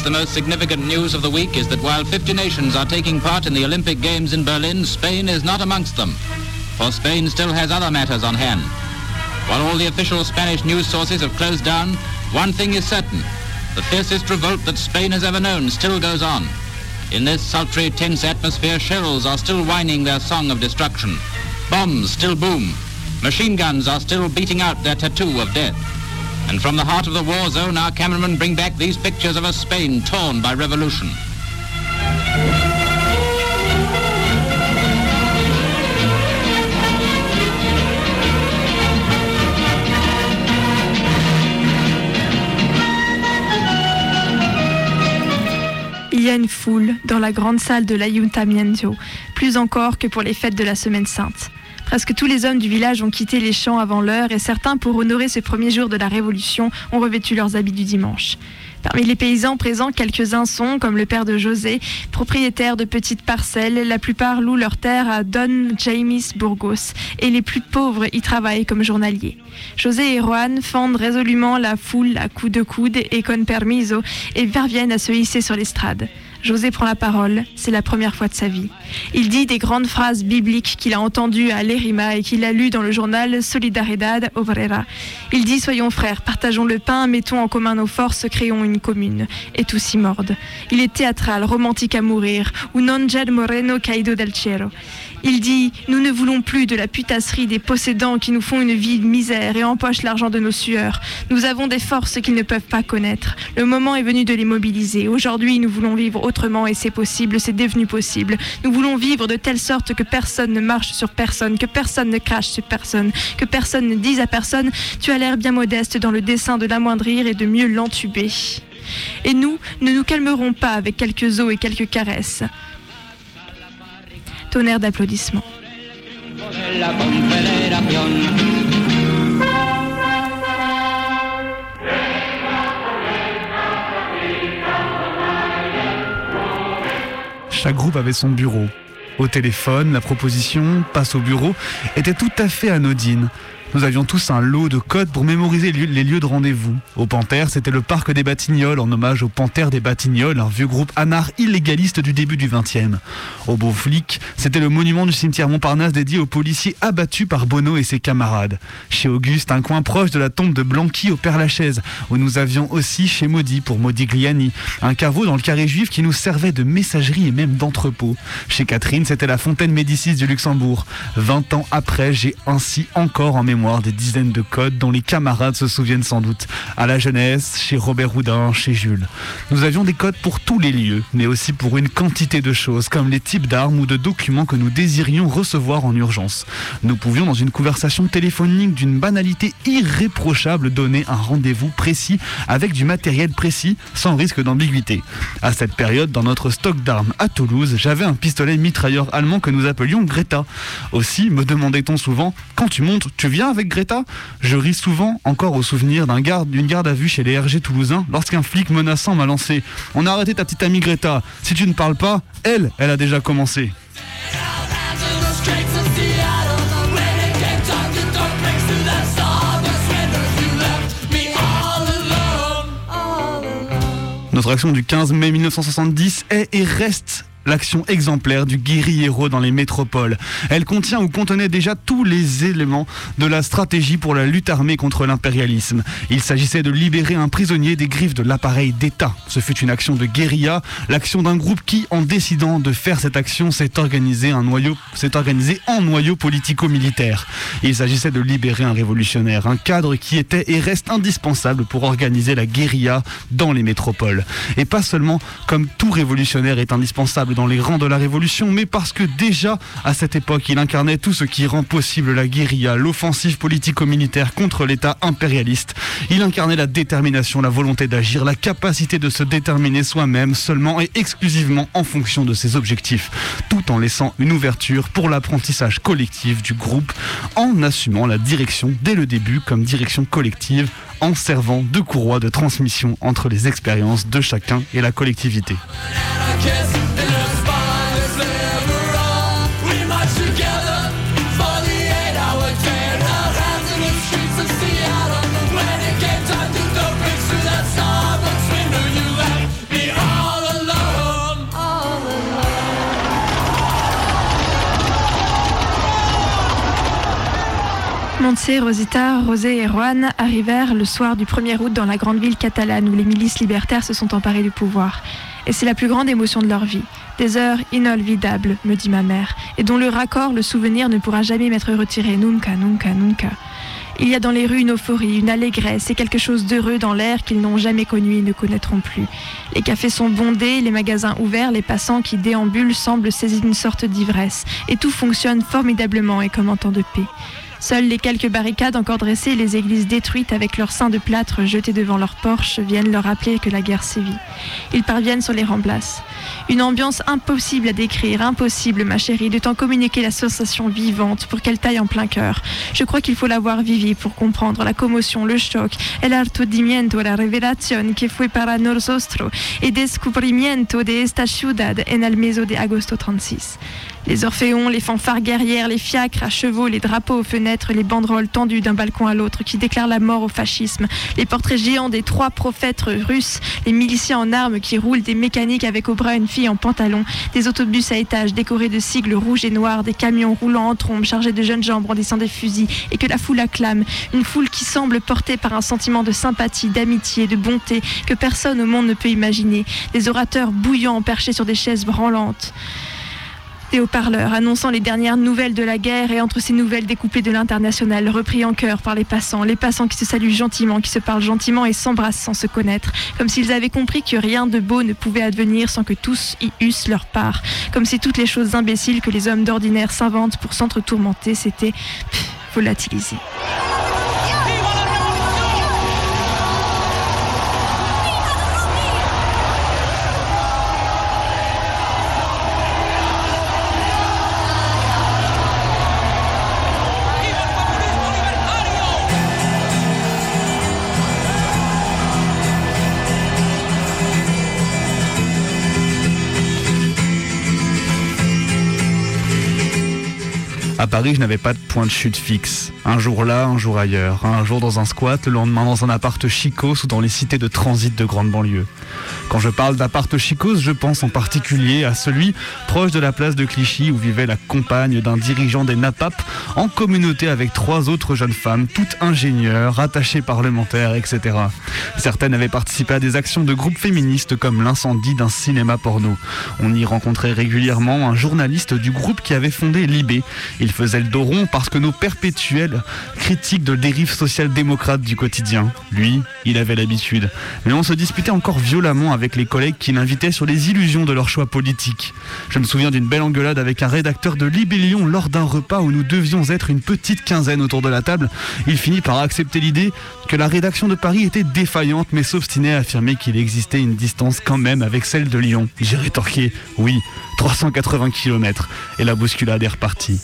Perhaps the most significant news of the week is that while 50 nations are taking part in the Olympic Games in Berlin, Spain is not amongst them. For Spain still has other matters on hand. While all the official Spanish news sources have closed down, one thing is certain. The fiercest revolt that Spain has ever known still goes on. In this sultry, tense atmosphere, shells are still whining their song of destruction. Bombs still boom. Machine guns are still beating out their tattoo of death. And from the heart of the war zone, our cameramen bring back these pictures of a Spain torn by revolution. Il y a une foule dans la grande salle de l'Ayuntamiento, plus encore que pour les fêtes de la Semaine Sainte. Presque tous les hommes du village ont quitté les champs avant l'heure et certains, pour honorer ce premier jour de la Révolution, ont revêtu leurs habits du dimanche. Parmi les paysans présents, quelques-uns sont, comme le père de José, propriétaires de petites parcelles. La plupart louent leurs terres à Don James Burgos et les plus pauvres y travaillent comme journaliers. José et Juan fendent résolument la foule à coups de coude et con permiso et parviennent à se hisser sur l'estrade. José prend la parole, c'est la première fois de sa vie. Il dit des grandes phrases bibliques qu'il a entendues à Lerima et qu'il a lues dans le journal Solidaridad Obrera. Il dit Soyons frères, partageons le pain, mettons en commun nos forces, créons une commune. Et tous s'y mordent. Il est théâtral, romantique à mourir, ou non jed moreno caído del cielo. Il dit Nous ne voulons plus de la putasserie des possédants qui nous font une vie de misère et empochent l'argent de nos sueurs. Nous avons des forces qu'ils ne peuvent pas connaître. Le moment est venu de les mobiliser. Aujourd'hui, nous voulons vivre autrement et c'est possible, c'est devenu possible. Nous voulons vivre de telle sorte que personne ne marche sur personne, que personne ne crache sur personne, que personne ne dise à personne Tu as l'air bien modeste dans le dessein de l'amoindrir et de mieux l'entuber. Et nous ne nous calmerons pas avec quelques os et quelques caresses. Tonnerre d'applaudissements. Chaque groupe avait son bureau. Au téléphone, la proposition passe au bureau était tout à fait anodine. Nous avions tous un lot de codes pour mémoriser les lieux- de rendez-vous. Au Panthère, c'était le parc des Batignolles, en hommage au Panthère des Batignolles, un vieux groupe anard illégaliste du début du XXe. Au Beauflic, c'était le monument du cimetière Montparnasse dédié aux policiers abattus par Bono et ses camarades. Chez Auguste, un coin proche de la tombe de Blanqui au Père-Lachaise, où nous avions aussi chez Maudit pour Modigliani, un caveau dans le carré juif qui nous servait de messagerie et même d'entrepôt. Chez Catherine, c'était la fontaine Médicis du Luxembourg. 20 ans après, j'ai ainsi encore en mémoire des dizaines de codes dont les camarades se souviennent sans doute. À la jeunesse, chez Robert Houdin, chez Jules. Nous avions des codes pour tous les lieux, mais aussi pour une quantité de choses, comme les types d'armes ou de documents que nous désirions recevoir en urgence. Nous pouvions, dans une conversation téléphonique d'une banalité irréprochable, donner un rendez-vous précis avec du matériel précis, sans risque d'ambiguïté. À cette période, dans notre stock d'armes à Toulouse, j'avais un pistolet mitrailleur allemand que nous appelions Greta. Aussi, me demandait-on souvent, quand tu montes, tu viens avec Greta Je ris souvent encore au souvenir d'un garde, d'une garde à vue chez les RG toulousains lorsqu'un flic menaçant m'a lancé On a arrêté ta petite amie Greta. Si tu ne parles pas, elle, elle a déjà commencé. Notre action du 15 mai 1970 est et reste l'action exemplaire du guerriero dans les métropoles. Elle contient ou contenait déjà tous les éléments de la stratégie pour la lutte armée contre l'impérialisme. Il s'agissait de libérer un prisonnier des griffes de l'appareil d'État. Ce fut une action de guérilla, l'action d'un groupe qui, en décidant de faire cette action, s'est organisé, s'est organisé en noyau politico-militaire. Il s'agissait de libérer un révolutionnaire, un cadre qui était et reste indispensable pour organiser la guérilla dans les métropoles. Et pas seulement comme tout révolutionnaire est indispensable dans les rangs de la révolution, mais parce que déjà à cette époque, il incarnait tout ce qui rend possible la guérilla, l'offensive politico-militaire contre l'État impérialiste. Il incarnait la détermination, la volonté d'agir, la capacité de se déterminer soi-même seulement et exclusivement en fonction de ses objectifs, tout en laissant une ouverture pour l'apprentissage collectif du groupe, en assumant la direction dès le début comme direction collective, en servant de courroie de transmission entre les expériences de chacun et la collectivité. Montse, Rosita, Rosé et Juan arrivèrent le soir du 1er août dans la grande ville catalane où les milices libertaires se sont emparées du pouvoir. Et c'est la plus grande émotion de leur vie. Des heures inolvidables, me dit ma mère, et dont le raccord, le souvenir ne pourra jamais m'être retiré. Nunca, nunca, nunca. Il y a dans les rues une euphorie, une allégresse et quelque chose d'heureux dans l'air qu'ils n'ont jamais connu et ne connaîtront plus. Les cafés sont bondés, les magasins ouverts, les passants qui déambulent semblent saisir une sorte d'ivresse, et tout fonctionne formidablement et comme en temps de paix. Seules les quelques barricades encore dressées et les églises détruites avec leurs seins de plâtre jetés devant leurs porches viennent leur rappeler que la guerre sévit. Ils parviennent sur les remplaces. Une ambiance impossible à décrire, impossible, ma chérie, de t'en communiquer la sensation vivante pour qu'elle taille en plein cœur. Je crois qu'il faut l'avoir vivi pour comprendre la commotion, le choc, el hartudimiento, la revelación que fue para nosotros et descubrimiento de esta ciudad en el mes de agosto 36. Les orphéons, les fanfares guerrières, les fiacres à chevaux, les drapeaux aux fenêtres, les banderoles tendues d'un balcon à l'autre qui déclarent la mort au fascisme, les portraits géants des trois prophètes russes, les miliciens en armes qui roulent, des mécaniques avec au bras une fille en pantalon, des autobus à étages décorés de sigles rouges et noirs, des camions roulant en trombe chargés de jeunes gens brandissant des fusils et que la foule acclame, une foule qui semble portée par un sentiment de sympathie, d'amitié, de bonté que personne au monde ne peut imaginer, des orateurs bouillants perchés sur des chaises branlantes des haut-parleurs annonçant les dernières nouvelles de la guerre et entre ces nouvelles découplées de l'international, repris en chœur par les passants, les passants qui se saluent gentiment, qui se parlent gentiment et s'embrassent sans se connaître, comme s'ils avaient compris que rien de beau ne pouvait advenir sans que tous y eussent leur part, comme si toutes les choses imbéciles que les hommes d'ordinaire s'inventent pour s'entre-tourmenter s'étaient volatilisées. Paris, je n'avais pas de point de chute fixe. Un jour là, un jour ailleurs. Un jour dans un squat, le lendemain dans un appart chicos ou dans les cités de transit de grande banlieue. Quand je parle d'appart chicos, je pense en particulier à celui proche de la place de Clichy où vivait la compagne d'un dirigeant des NAPAP en communauté avec trois autres jeunes femmes, toutes ingénieures, attachées parlementaires, etc. Certaines avaient participé à des actions de groupes féministes comme l'incendie d'un cinéma porno. On y rencontrait régulièrement un journaliste du groupe qui avait fondé Libé. Faisait le parce que nos perpétuels critiques de dérives social-démocrates du quotidien. Lui, il avait l'habitude. Mais on se disputait encore violemment avec les collègues qui l'invitaient sur les illusions de leur choix politique. Je me souviens d'une belle engueulade avec un rédacteur de Libellion lors d'un repas où nous devions être une petite quinzaine autour de la table. Il finit par accepter l'idée que la rédaction de Paris était défaillante mais s'obstinait à affirmer qu'il existait une distance quand même avec celle de Lyon. J'ai rétorqué oui, 380 km et la bousculade est repartie.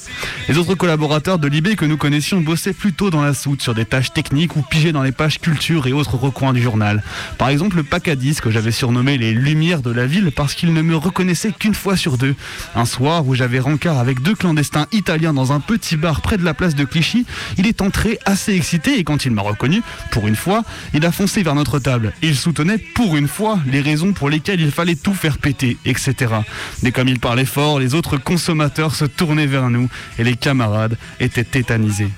Les autres collaborateurs de l'IB que nous connaissions bossaient plutôt dans la soute sur des tâches techniques ou pigeaient dans les pages culture et autres recoins du journal. Par exemple, le Pacadis que j'avais surnommé les lumières de la ville parce qu'il ne me reconnaissait qu'une fois sur deux. Un soir où j'avais rencard avec deux clandestins italiens dans un petit bar près de la place de Clichy, il est entré assez excité et quand il m'a reconnu, pour une fois, il a foncé vers notre table. Il soutenait pour une fois les raisons pour lesquelles il fallait tout faire péter, etc. il parlait fort, les autres consommateurs se tournaient vers nous et les camarades étaient tétanisés.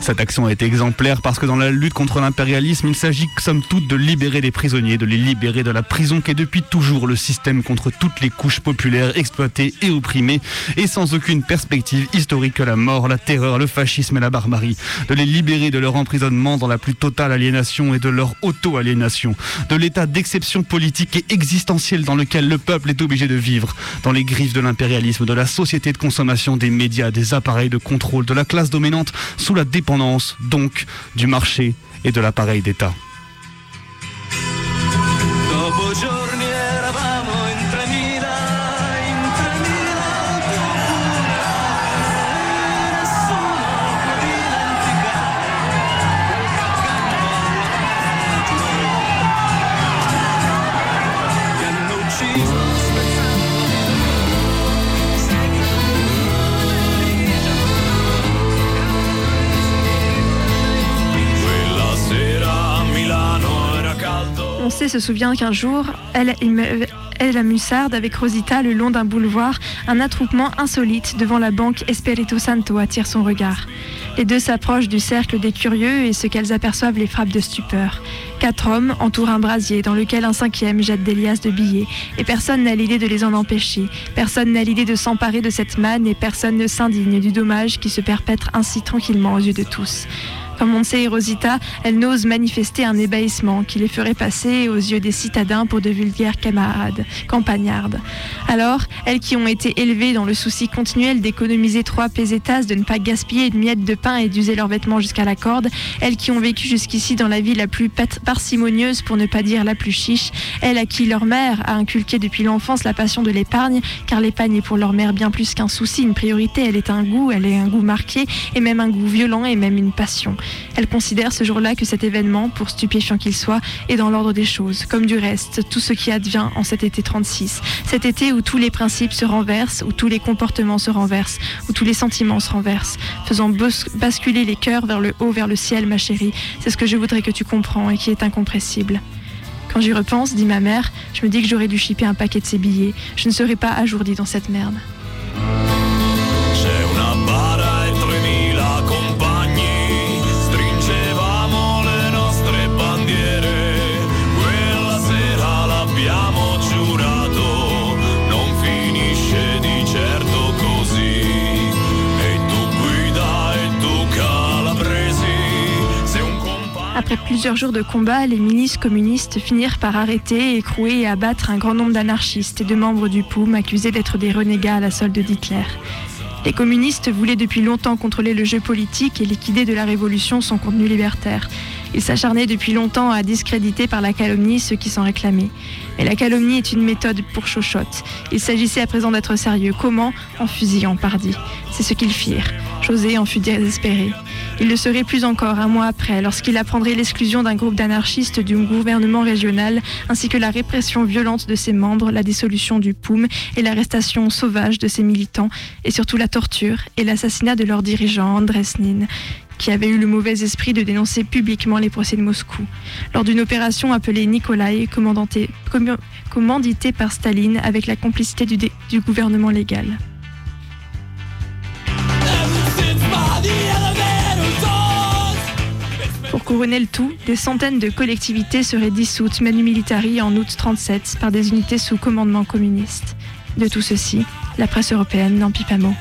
Cette action est exemplaire parce que dans la lutte contre l'impérialisme, il s'agit somme toute de libérer les prisonniers, de les libérer de la prison qui est depuis toujours le système contre toutes les couches populaires exploitées et opprimées et sans aucune perspective historique que la mort, la terreur, le fascisme et la barbarie. De les libérer de leur emprisonnement dans la plus totale aliénation et de leur auto-aliénation. De l'état d'exception politique et existentielle dans lequel le peuple est obligé de vivre. Dans les griffes de l'impérialisme, de la société de consommation, des médias, des appareils de contrôle, de la classe dominante sous la dépendance donc du marché et de l'appareil d'État. Se souvient qu'un jour, elle, elle la Mussarde avec Rosita le long d'un boulevard, un attroupement insolite devant la banque Espiritu Santo attire son regard. Les deux s'approchent du cercle des curieux et ce qu'elles aperçoivent les frappe de stupeur. Quatre hommes entourent un brasier dans lequel un cinquième jette des liasses de billets et personne n'a l'idée de les en empêcher. Personne n'a l'idée de s'emparer de cette manne et personne ne s'indigne du dommage qui se perpètre ainsi tranquillement aux yeux de tous. Comme on sait, Rosita, elle n'ose manifester un ébahissement qui les ferait passer aux yeux des citadins pour de vulgaires camarades, campagnardes. Alors, elles qui ont été élevées dans le souci continuel d'économiser trois pesetas, de ne pas gaspiller une miette de pain et d'user leurs vêtements jusqu'à la corde, elles qui ont vécu jusqu'ici dans la vie la plus parcimonieuse pour ne pas dire la plus chiche, elles à qui leur mère a inculqué depuis l'enfance la passion de l'épargne, car l'épargne est pour leur mère bien plus qu'un souci, une priorité, elle est un goût, elle est un goût marqué, et même un goût violent et même une passion. Elle considère ce jour-là que cet événement, pour stupéfiant qu'il soit, est dans l'ordre des choses, comme du reste tout ce qui advient en cet été 36. Cet été où tous les principes se renversent, où tous les comportements se renversent, où tous les sentiments se renversent, faisant basculer les cœurs vers le haut, vers le ciel, ma chérie. C'est ce que je voudrais que tu comprends et qui est incompressible. Quand j'y repense, dit ma mère, je me dis que j'aurais dû chipper un paquet de ces billets. Je ne serais pas ajourdi dans cette merde. Après plusieurs jours de combat, les milices communistes finirent par arrêter, écrouer et abattre un grand nombre d'anarchistes et de membres du POUM accusés d'être des renégats à la solde d'Hitler. Les communistes voulaient depuis longtemps contrôler le jeu politique et liquider de la révolution son contenu libertaire. Ils s'acharnaient depuis longtemps à discréditer par la calomnie ceux qui s'en réclamaient. Mais la calomnie est une méthode pour chochotte. Il s'agissait à présent d'être sérieux. Comment En fusillant, pardi. C'est ce qu'ils firent. José en fut désespéré. Il le serait plus encore un mois après, lorsqu'il apprendrait l'exclusion d'un groupe d'anarchistes du gouvernement régional, ainsi que la répression violente de ses membres, la dissolution du POUM et l'arrestation sauvage de ses militants, et surtout la torture et l'assassinat de leur dirigeant Andrés Nin, qui avait eu le mauvais esprit de dénoncer publiquement les procès de Moscou. Lors d'une opération appelée Nikolai, commanditée par Staline avec la complicité du, gouvernement légal. Pour couronner le tout, des centaines de collectivités seraient dissoutes manu militari en août 37 par des unités sous commandement communiste. De tout ceci, la presse européenne n'en pie pas mot.